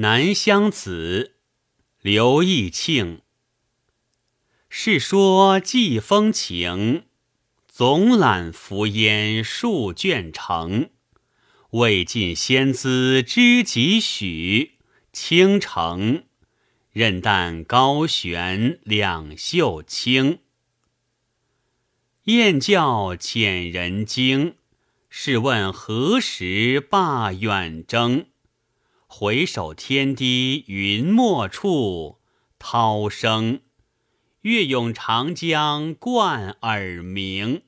南乡子，刘义庆。世说季风情，总揽浮烟数卷成。未尽先资知几许？倾城任但高悬两袖清。燕叫遣人惊，试问何时罢远征？回首天低云墨处，涛声。月涌长江贯耳鸣。